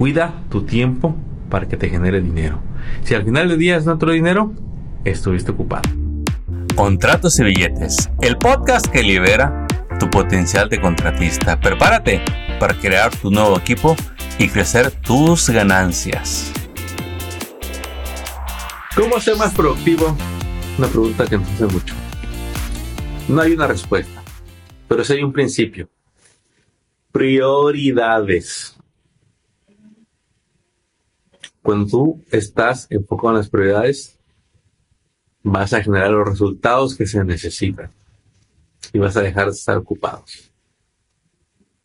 Cuida tu tiempo para que te genere dinero. Si al final del día es otro dinero, estuviste ocupado. Contratos y billetes, el podcast que libera tu potencial de contratista. Prepárate para crear tu nuevo equipo y crecer tus ganancias. ¿Cómo ser más productivo? Una pregunta que nos hace mucho. No hay una respuesta, pero sí hay un principio. Prioridades. Cuando tú estás enfocado en las prioridades, vas a generar los resultados que se necesitan y vas a dejar de estar ocupados.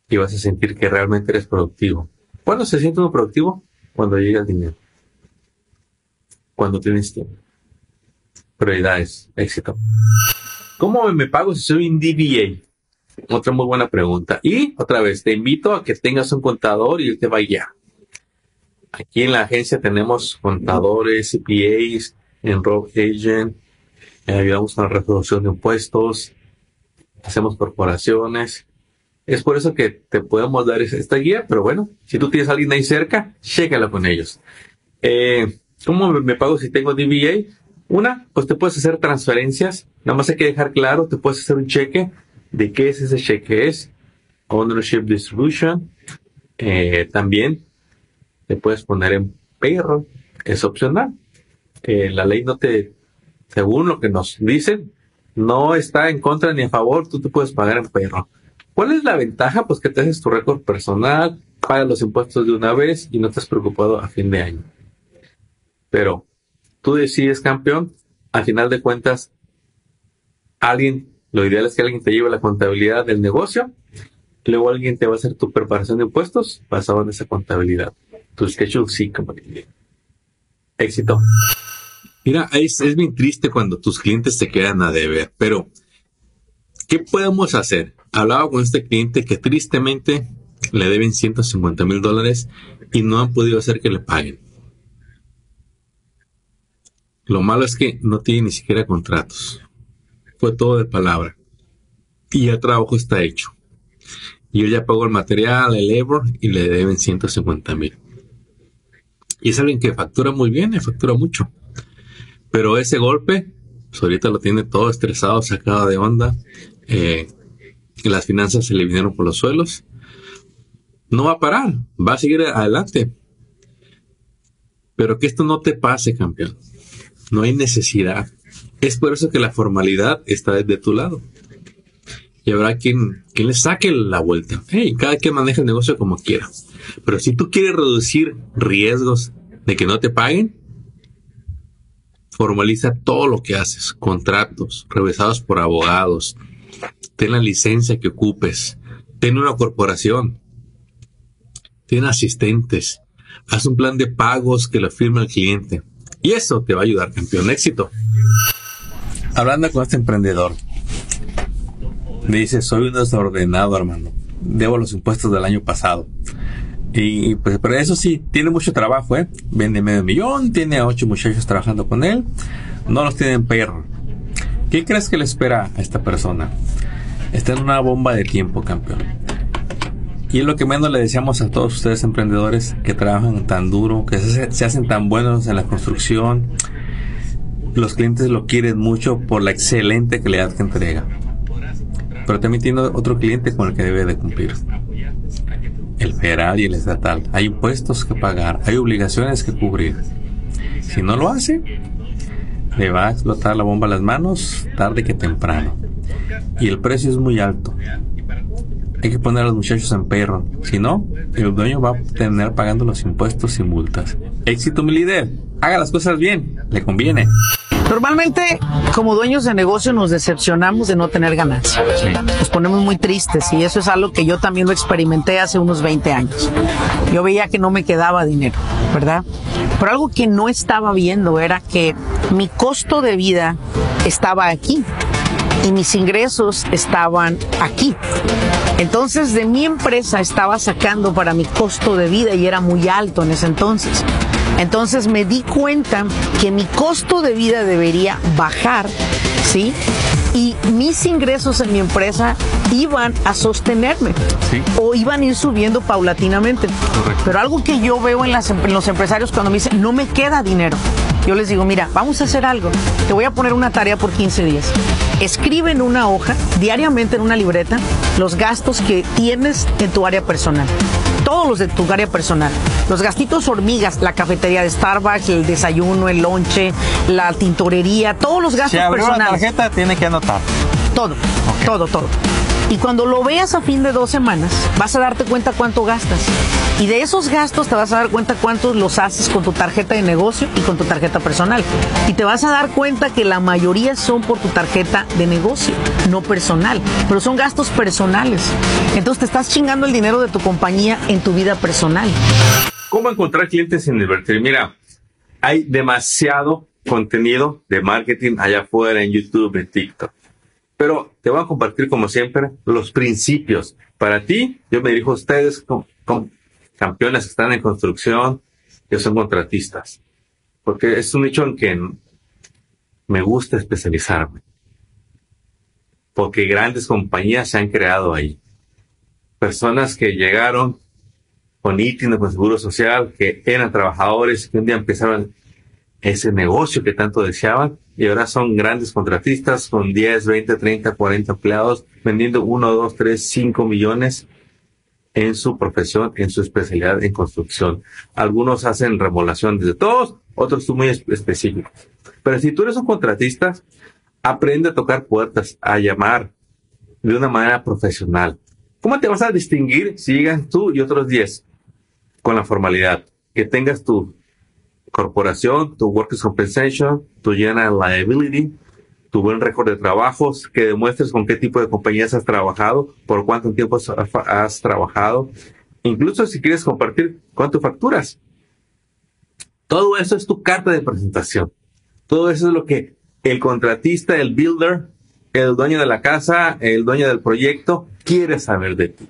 Y vas a sentir que realmente eres productivo. ¿Cuándo se siente uno productivo? Cuando llega el dinero. Cuando tienes tiempo. Prioridades, éxito. ¿Cómo me pago si soy un DBA? Otra muy buena pregunta. Y otra vez, te invito a que tengas un contador y él te vaya. Aquí en la agencia tenemos contadores, CPAs, Enroll Agent, eh, ayudamos con la resolución de impuestos, hacemos corporaciones. Es por eso que te podemos dar esta guía, pero bueno, si tú tienes a alguien ahí cerca, chécala con ellos. Eh, ¿Cómo me pago si tengo DBA? Una, pues te puedes hacer transferencias. Nada más hay que dejar claro, te puedes hacer un cheque de qué es ese cheque. Es Ownership Distribution. Eh, también te puedes poner en payroll. Es opcional. Eh, la ley no te, según lo que nos dicen, no está en contra ni a favor, tú te puedes pagar en perro. ¿Cuál es la ventaja? Pues que te haces tu récord personal, pagas los impuestos de una vez y no estás preocupado a fin de año. Pero tú decides campeón, al final de cuentas, alguien, lo ideal es que alguien te lleve la contabilidad del negocio, luego alguien te va a hacer tu preparación de impuestos basado en esa contabilidad. Tu schedule sí, como Éxito. Mira, es, es bien triste cuando tus clientes te quedan a deber, pero ¿qué podemos hacer? Hablaba con este cliente que tristemente le deben 150 mil dólares y no han podido hacer que le paguen. Lo malo es que no tiene ni siquiera contratos. Fue todo de palabra. Y el trabajo está hecho. Y yo ya pago el material, el labor y le deben 150 mil. Y es alguien que factura muy bien y factura mucho. Pero ese golpe, pues ahorita lo tiene todo estresado, sacado de onda. Eh, las finanzas se le vinieron por los suelos. No va a parar, va a seguir adelante. Pero que esto no te pase, campeón. No hay necesidad. Es por eso que la formalidad está desde tu lado. Y habrá quien, quien le saque la vuelta. Hey, cada quien maneja el negocio como quiera. Pero si tú quieres reducir riesgos de que no te paguen, Formaliza todo lo que haces, contratos, revisados por abogados, ten la licencia que ocupes, ten una corporación, ten asistentes, haz un plan de pagos que lo firme el cliente. Y eso te va a ayudar, campeón. Éxito. Hablando con este emprendedor, me dice, soy un desordenado, hermano. Debo los impuestos del año pasado. Y pues, pero eso sí, tiene mucho trabajo, ¿eh? Vende medio millón, tiene a ocho muchachos trabajando con él, no los tienen perro. ¿Qué crees que le espera a esta persona? Está en una bomba de tiempo, campeón. Y es lo que menos le decíamos a todos ustedes emprendedores que trabajan tan duro, que se, hacen tan buenos en la construcción. Los clientes lo quieren mucho por la excelente calidad que entrega. Pero también tiene otro cliente con el que debe de cumplir el federal y el estatal. Hay impuestos que pagar, hay obligaciones que cubrir. Si no lo hace, le va a explotar la bomba a las manos tarde que temprano. Y el precio es muy alto. Hay que poner a los muchachos en perro. Si no, el dueño va a tener pagando los impuestos y multas. Éxito mi líder. Haga las cosas bien. Le conviene. Normalmente, como dueños de negocio, nos decepcionamos de no tener ganancia. Nos ponemos muy tristes y eso es algo que yo también lo experimenté hace unos 20 años. Yo veía que no me quedaba dinero, ¿verdad? Pero algo que no estaba viendo era que mi costo de vida estaba aquí y mis ingresos estaban aquí. Entonces de mi empresa estaba sacando para mi costo de vida y era muy alto en ese entonces. Entonces me di cuenta que mi costo de vida debería bajar, ¿sí? y mis ingresos en mi empresa iban a sostenerme Sí. o iban a ir subiendo paulatinamente. Correcto. Pero algo que yo veo en, las em- en los empresarios cuando me dicen, no me queda dinero, yo les digo, mira, vamos a hacer algo. Te voy a poner una tarea por 15 días. Escribe en una hoja, diariamente en una libreta, los gastos que tienes en tu área personal. Todos los de tu área personal. Los gastitos hormigas, la cafetería de Starbucks, el desayuno, el lonche, la tintorería, todos los gastos Si abrió la personales. tarjeta, tiene que anotar. Todo, todo, todo. Y cuando lo veas a fin de dos semanas, vas a darte cuenta cuánto gastas. Y de esos gastos te vas a dar cuenta cuántos los haces con tu tarjeta de negocio y con tu tarjeta personal. Y te vas a dar cuenta que la mayoría son por tu tarjeta de negocio, no personal. Pero son gastos personales. Entonces te estás chingando el dinero de tu compañía en tu vida personal. ¿Cómo encontrar clientes sin invertir? Mira, hay demasiado contenido de marketing allá afuera en YouTube, en TikTok. Pero te voy a compartir, como siempre, los principios. Para ti, yo me dirijo a ustedes como, como campeones que están en construcción, que son contratistas. Porque es un nicho en que me gusta especializarme. Porque grandes compañías se han creado ahí. Personas que llegaron con ITIN, con Seguro Social, que eran trabajadores, que un día empezaron ese negocio que tanto deseaban y ahora son grandes contratistas con 10, 20, 30, 40 empleados vendiendo 1, 2, 3, 5 millones en su profesión, en su especialidad en construcción. Algunos hacen remodelación desde todos, otros son muy es- específicos. Pero si tú eres un contratista, aprende a tocar puertas, a llamar de una manera profesional. ¿Cómo te vas a distinguir si llegas tú y otros 10? Con la formalidad. Que tengas tu corporación, tu workers compensation, tu general liability, tu buen récord de trabajos, que demuestres con qué tipo de compañías has trabajado, por cuánto tiempo has, has trabajado, incluso si quieres compartir cuánto facturas. Todo eso es tu carta de presentación. Todo eso es lo que el contratista, el builder, el dueño de la casa, el dueño del proyecto quiere saber de ti.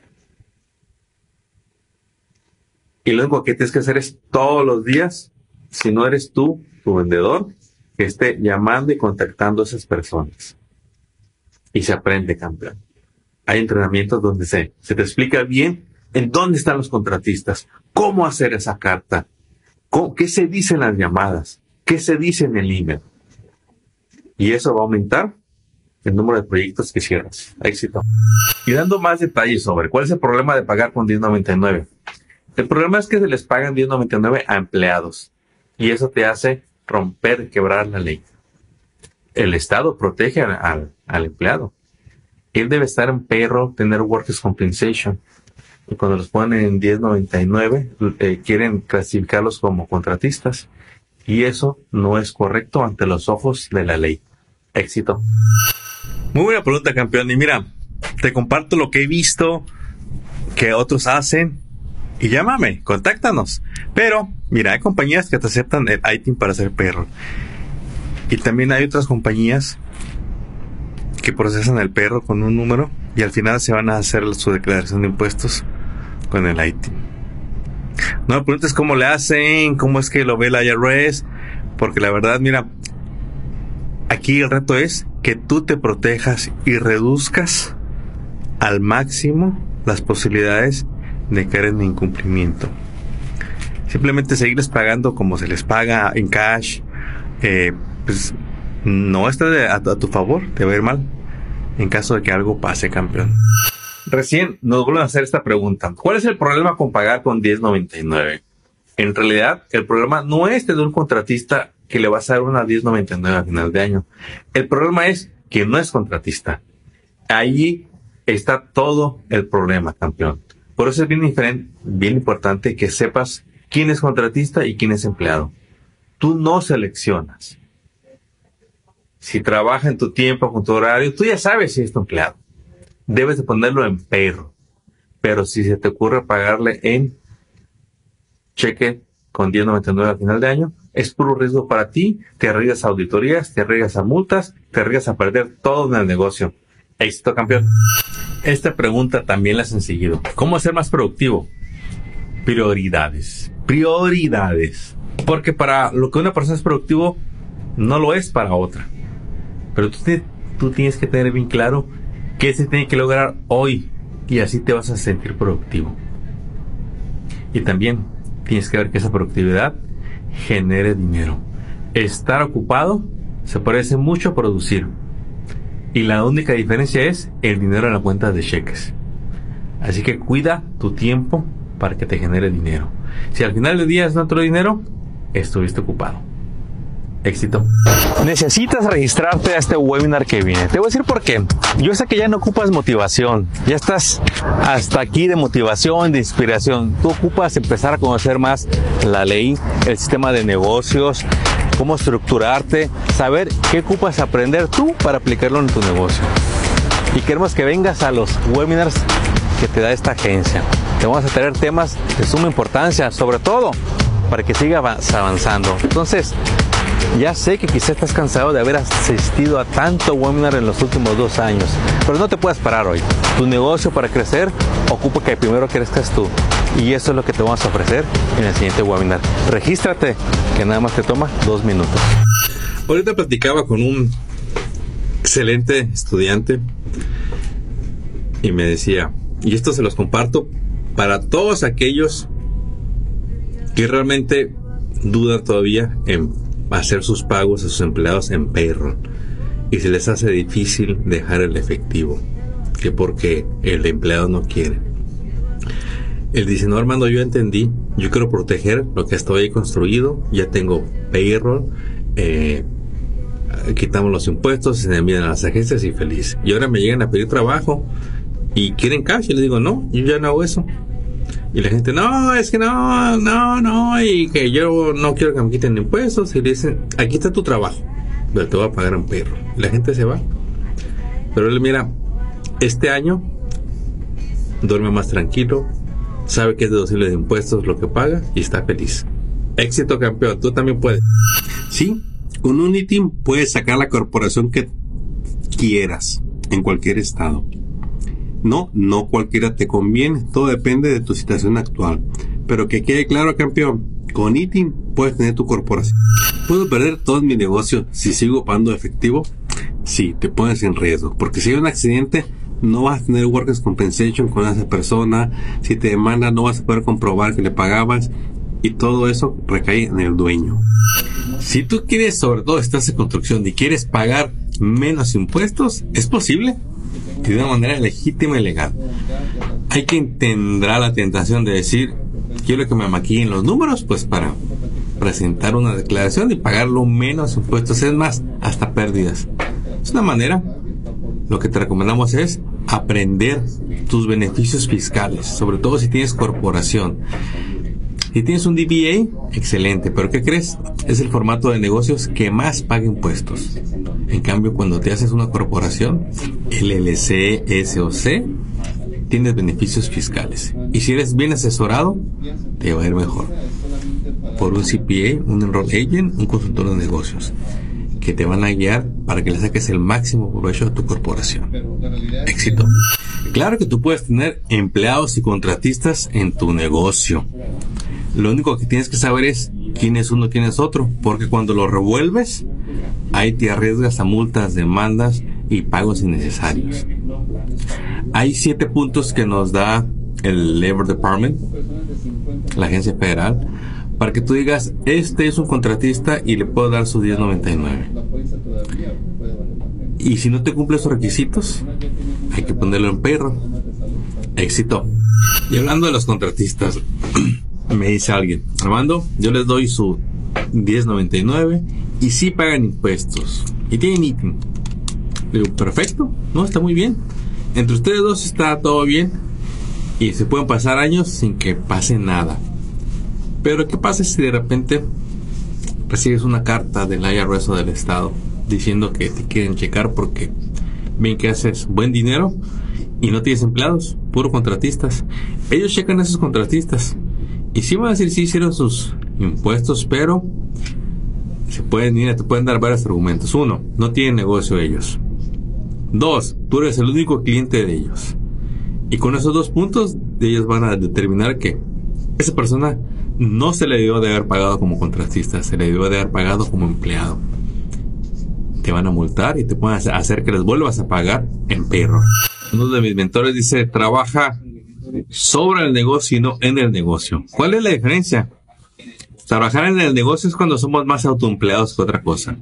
Y lo único que tienes que hacer es todos los días, si no eres tú, tu vendedor, que esté llamando y contactando a esas personas. Y se aprende, campeón. Hay entrenamientos donde se, te explica bien en dónde están los contratistas, cómo hacer esa carta, qué se dice en las llamadas, qué se dice en el email. Y eso va a aumentar el número de proyectos que cierras. Éxito. Y dando más detalles sobre cuál es el problema de pagar con 1099. El problema es que se les pagan 1099 a empleados y eso te hace romper, quebrar la ley. El Estado protege al, al- empleado. Él debe estar en perro, tener workers compensation. Y cuando los ponen en 1099, eh, quieren clasificarlos como contratistas. Y eso no es correcto ante los ojos de la ley. Éxito. Muy buena pregunta, campeón. Y mira, te comparto lo que he visto que otros hacen y llámame, contáctanos. Pero, mira, hay compañías que te aceptan el ITIN para ser perro. Y también hay otras compañías que procesan el perro con un número y al final se van a hacer su declaración de impuestos con el ITIN. No me preguntes cómo le hacen, cómo es que lo ve la IRS, porque la verdad, mira, aquí el reto es que tú te protejas y reduzcas al máximo las posibilidades de caer en incumplimiento. Simplemente seguirles pagando como se les paga en cash, eh, pues no está de- a, a tu favor, te va a ir mal en caso de que algo pase, campeón. Recién nos vuelven a hacer esta pregunta. ¿Cuál es el problema con pagar con 1099? En realidad, el problema no es tener un contratista que le vas a dar una 1099 a final de año. El problema es que no es contratista. Ahí está todo el problema, campeón. Por eso es bien diferente, bien importante que sepas quién es contratista y quién es empleado. Tú no seleccionas. Si trabaja en tu tiempo, con tu horario, tú ya sabes si es tu empleado. Debes de ponerlo en perro. Pero si se te ocurre pagarle en cheque con 10.99 al final de año, es puro riesgo para ti, te arriesgas a auditorías, te arriesgas a multas, te arriesgas a perder todo en el negocio. Éxito, campeón. Esta pregunta también la hacen seguido. ¿Cómo ser más productivo? Prioridades. Prioridades. Porque para lo que una persona es productivo, no lo es para otra. Pero tú tú tienes que tener bien claro qué se tiene que lograr hoy y así te vas a sentir productivo. Y también tienes que ver que esa productividad genere dinero. Estar ocupado se parece mucho a producir. Y la única diferencia es el dinero en la cuenta de cheques. Así que cuida tu tiempo para que te genere dinero. Si al final del día es otro dinero, estuviste ocupado. Éxito. Necesitas registrarte a este webinar que viene. Te voy a decir por qué. Yo sé que ya no ocupas motivación. Ya estás hasta aquí de motivación, de inspiración. Tú ocupas empezar a conocer más la ley, el sistema de negocios, cómo estructurarte, saber qué ocupas aprender tú para aplicarlo en tu negocio. Y queremos que vengas a los webinars que te da esta agencia. Te vamos a tener temas de suma importancia, sobre todo para que sigas avanzando. Entonces, ya sé que quizás estás cansado de haber asistido a tanto webinar en los últimos dos años, pero no te puedes parar hoy. Tu negocio para crecer ocupa que primero crezcas tú. Y eso es lo que te vamos a ofrecer en el siguiente webinar. Regístrate, que nada más te toma dos minutos. Ahorita platicaba con un excelente estudiante y me decía, y esto se los comparto para todos aquellos que realmente dudan todavía en hacer sus pagos a sus empleados en payroll y se les hace difícil dejar el efectivo, que porque el empleado no quiere. Él dice, no Armando, yo entendí, yo quiero proteger lo que estoy ahí construido, ya tengo payroll, eh, quitamos los impuestos, se envían a las agencias y feliz. Y ahora me llegan a pedir trabajo y quieren cash, y les digo, no, yo ya no hago eso. Y la gente, no, es que no, no, no, y que yo no quiero que me quiten impuestos. Y dicen, aquí está tu trabajo, pero te voy a pagar un perro. La gente se va. Pero él, mira, este año duerme más tranquilo, sabe que es deducible de impuestos lo que paga y está feliz. Éxito campeón, tú también puedes. Sí, con un ITIM puedes sacar la corporación que quieras en cualquier estado. No, no cualquiera te conviene, todo depende de tu situación actual. Pero que quede claro, campeón, con ITIM puedes tener tu corporación. ¿Puedo perder todo mi negocio si sigo pagando efectivo? Sí, te pones en riesgo, porque si hay un accidente, no vas a tener workers compensation con esa persona, si te demanda no vas a poder comprobar que le pagabas y todo eso recae en el dueño. Si tú quieres, sobre todo estás en construcción y quieres pagar menos impuestos, ¿es posible? De una manera legítima y legal. Hay quien tendrá la tentación de decir, quiero que me maquillen los números, pues para presentar una declaración y pagar lo menos impuestos, es más, hasta pérdidas. Es una manera, lo que te recomendamos es aprender tus beneficios fiscales, sobre todo si tienes corporación. Si tienes un DBA, excelente, pero ¿qué crees? Es el formato de negocios que más paga impuestos. En cambio, cuando te haces una corporación, LLC, SOC, tienes beneficios fiscales. Y si eres bien asesorado, te va a ir mejor. Por un CPA, un enroll agent, un consultor de negocios, que te van a guiar para que le saques el máximo provecho a tu corporación. Éxito. Claro que tú puedes tener empleados y contratistas en tu negocio. Lo único que tienes que saber es quién es uno, quién es otro, porque cuando lo revuelves, ahí te arriesgas a multas, demandas y pagos innecesarios. Hay siete puntos que nos da el Labor Department, la agencia federal, para que tú digas, este es un contratista y le puedo dar su 1099. Y si no te cumple esos requisitos, hay que ponerlo en perro. Éxito. Y hablando de los contratistas, me dice alguien, Armando, yo les doy su 1099 y sí pagan impuestos y tienen ítem. Digo, perfecto, no, está muy bien. Entre ustedes dos está todo bien y se pueden pasar años sin que pase nada. Pero ¿qué pasa si de repente recibes una carta del IRS o del Estado diciendo que te quieren checar porque ven que haces buen dinero y no tienes empleados, puro contratistas? Ellos checan a esos contratistas y sí van a decir si hicieron sus impuestos, pero se pueden ir, te pueden dar varios argumentos. Uno, no tienen negocio ellos. Dos, tú eres el único cliente de ellos. Y con esos dos puntos, ellos van a determinar que esa persona no se le debió de haber pagado como contratista, se le debió de haber pagado como empleado. Te van a multar y te pueden hacer que les vuelvas a pagar en perro. Uno de mis mentores dice, trabaja sobre el negocio y no en el negocio. ¿Cuál es la diferencia? Trabajar en el negocio es cuando somos más autoempleados que otra cosa.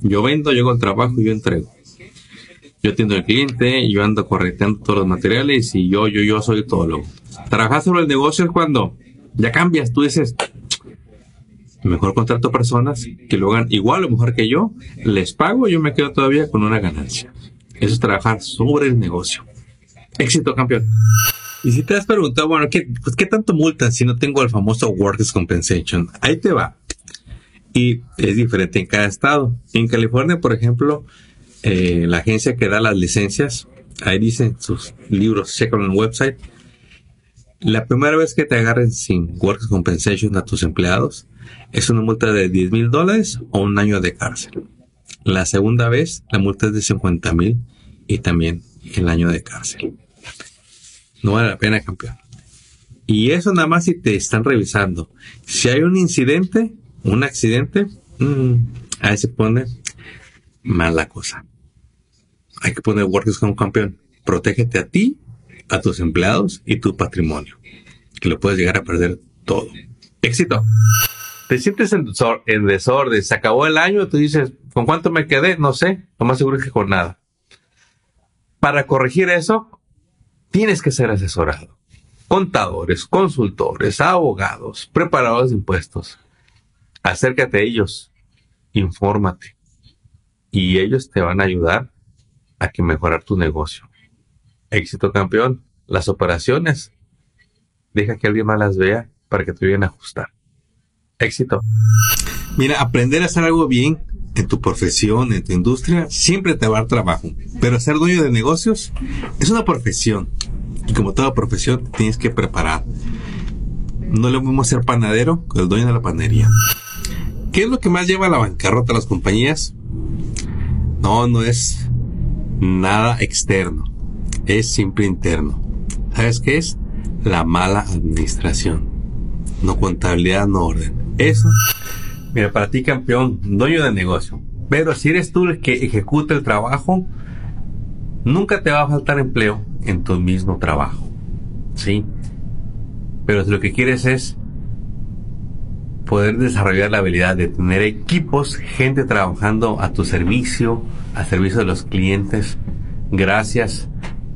Yo vendo, yo el trabajo y yo entrego. Yo atiendo al cliente, yo ando correteando todos los materiales y yo, yo, yo soy todo lo. Trabajar sobre el negocio es cuando ya cambias, tú dices, mejor contrato personas que lo hagan igual o mejor que yo, les pago yo me quedo todavía con una ganancia. Eso es trabajar sobre el negocio. Éxito, campeón. Y si te has preguntado, bueno, ¿qué, pues, ¿qué tanto multan si no tengo el famoso Workers Compensation? Ahí te va. Y es diferente en cada estado. En California, por ejemplo, eh, la agencia que da las licencias, ahí dicen sus libros, checa en el website. La primera vez que te agarren sin Workers Compensation a tus empleados, es una multa de 10 mil dólares o un año de cárcel. La segunda vez, la multa es de 50 mil y también el año de cárcel. No vale la pena, campeón. Y eso nada más si te están revisando. Si hay un incidente, un accidente, mm, ahí se pone mal la cosa. Hay que poner Workers como campeón. Protégete a ti, a tus empleados y tu patrimonio. Que lo puedes llegar a perder todo. Éxito te sientes en, desorden, se acabó el año, tú dices, ¿con cuánto me quedé? No sé, lo más seguro es que con nada. Para corregir eso, tienes que ser asesorado. Contadores, consultores, abogados, preparadores de impuestos. Acércate a ellos, infórmate. Y ellos te van a ayudar a que mejorar tu negocio. Éxito campeón. Las operaciones. Deja que alguien más las vea para que te vayan a ajustar. Éxito. Mira, aprender a hacer algo bien en tu profesión, en tu industria, siempre te va a dar trabajo. Pero ser dueño de negocios es una profesión. Y como toda profesión, tienes que preparar. No lo mismo ser panadero que el dueño de la panadería. ¿Qué es lo que más lleva a la bancarrota a las compañías? No, no es nada externo. Es siempre interno. ¿Sabes qué es? La mala administración. No contabilidad, no orden. Eso. Mira, para ti campeón, dueño de negocio. Pero si eres tú el que ejecuta el trabajo, nunca te va a faltar empleo en tu mismo trabajo. ¿Sí? Pero si lo que quieres es poder desarrollar la habilidad de tener equipos, gente trabajando a tu servicio, a servicio de los clientes, gracias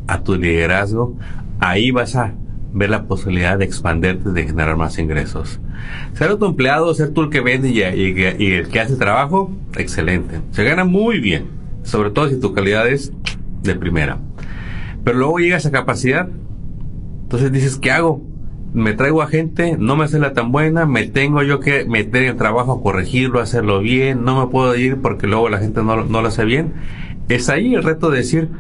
a tu liderazgo, ahí vas a ver la posibilidad de expanderte, de generar más ingresos. Ser tu empleado, ser tú el que vende y, el que hace trabajo, excelente. Se gana muy bien, sobre todo si tu calidad es de primera. Pero luego llegas a capacidad, entonces dices, ¿qué hago? Me traigo a gente, no me hace la tan buena, me tengo yo que meter en el trabajo, corregirlo, hacerlo bien, no me puedo ir porque luego la gente no, no lo hace bien. Es ahí el reto de decir,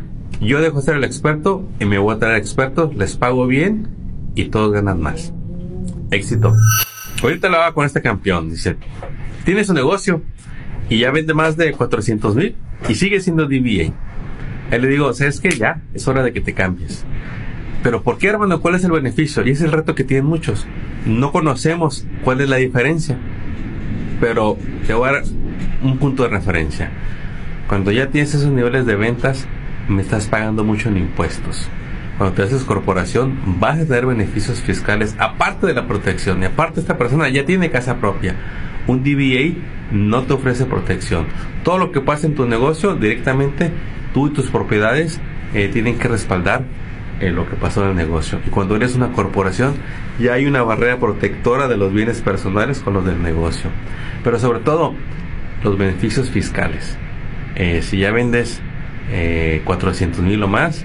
yo dejo de ser el experto y me voy a traer expertos, les pago bien y todos ganan más. Éxito. Ahorita la va con este campeón. Dice, tiene su negocio y ya vende más de 400 mil y sigue siendo DBA. Ahí le digo, ¿sabes qué? Ya, es hora de que te cambies. Pero ¿por qué, hermano? ¿Cuál es el beneficio? Y es el reto que tienen muchos. No conocemos cuál es la diferencia. Pero te voy a dar un punto de referencia. Cuando ya tienes esos niveles de ventas, me estás pagando mucho en impuestos cuando te haces corporación, vas a tener beneficios fiscales aparte de la protección. Y aparte esta persona ya tiene casa propia. Un DBA no te ofrece protección. Todo lo que pasa en tu negocio, directamente tú y tus propiedades eh, tienen que respaldar eh, lo que pasó en el negocio. Y cuando eres una corporación, ya hay una barrera protectora de los bienes personales con los del negocio. Pero sobre todo, los beneficios fiscales. Eh, si ya vendes 400 mil o más,